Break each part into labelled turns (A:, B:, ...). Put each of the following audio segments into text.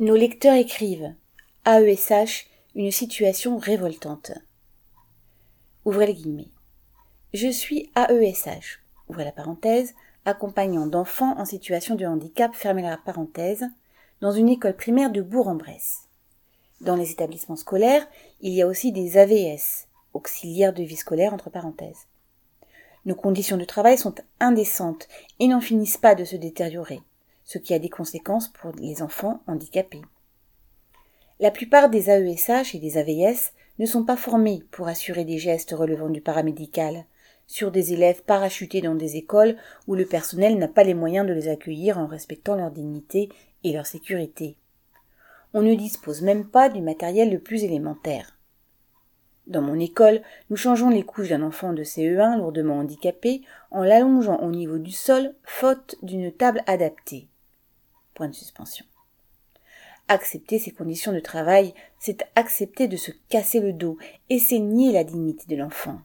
A: Nos lecteurs écrivent AESH, une situation révoltante. Ouvrez les guillemets. Je suis AESH, ouvrez la parenthèse, accompagnant d'enfants en situation de handicap, fermez la parenthèse, dans une école primaire de Bourg-en-Bresse. Dans les établissements scolaires, il y a aussi des AVS, auxiliaires de vie scolaire entre parenthèses. Nos conditions de travail sont indécentes et n'en finissent pas de se détériorer, ce qui a des conséquences pour les enfants handicapés. La plupart des AESH et des AVS ne sont pas formés pour assurer des gestes relevant du paramédical, sur des élèves parachutés dans des écoles où le personnel n'a pas les moyens de les accueillir en respectant leur dignité et leur sécurité. On ne dispose même pas du matériel le plus élémentaire. Dans mon école, nous changeons les couches d'un enfant de CE1 lourdement handicapé en l'allongeant au niveau du sol, faute d'une table adaptée. De suspension. Accepter ces conditions de travail, c'est accepter de se casser le dos et c'est nier la dignité de l'enfant.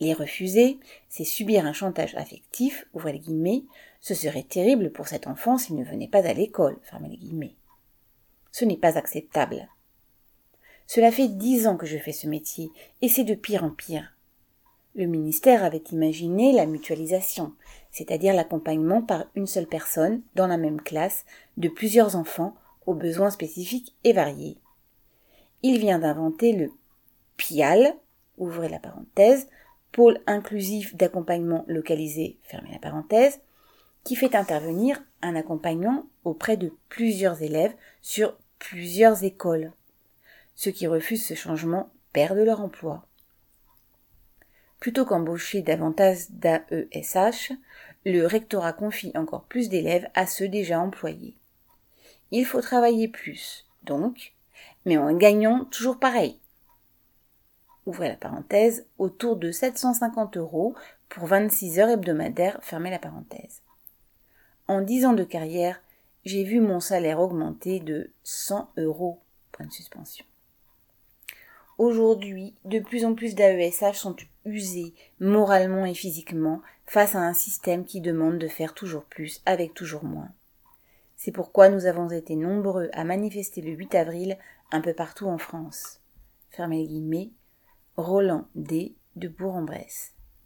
A: Les refuser, c'est subir un chantage affectif, ouvrez les guillemets, ce serait terrible pour cet enfant s'il ne venait pas à l'école, fermez. Ce n'est pas acceptable. Cela fait dix ans que je fais ce métier, et c'est de pire en pire. Le ministère avait imaginé la mutualisation, c'est-à-dire l'accompagnement par une seule personne, dans la même classe, de plusieurs enfants, aux besoins spécifiques et variés. Il vient d'inventer le PIAL, ouvrez la parenthèse, pôle inclusif d'accompagnement localisé, fermez la parenthèse, qui fait intervenir un accompagnement auprès de plusieurs élèves sur plusieurs écoles. Ceux qui refusent ce changement perdent leur emploi. Plutôt qu'embaucher davantage d'AESH, le rectorat confie encore plus d'élèves à ceux déjà employés. Il faut travailler plus, donc, mais en gagnant toujours pareil. Ouvrez la parenthèse, autour de 750 euros pour 26 heures hebdomadaires, fermez la parenthèse. En 10 ans de carrière, j'ai vu mon salaire augmenter de 100 euros. Point de suspension. Aujourd'hui, de plus en plus d'AESH sont usés moralement et physiquement face à un système qui demande de faire toujours plus avec toujours moins. C'est pourquoi nous avons été nombreux à manifester le 8 avril un peu partout en France. Fermez les. Roland D. de Bourg-en-Bresse.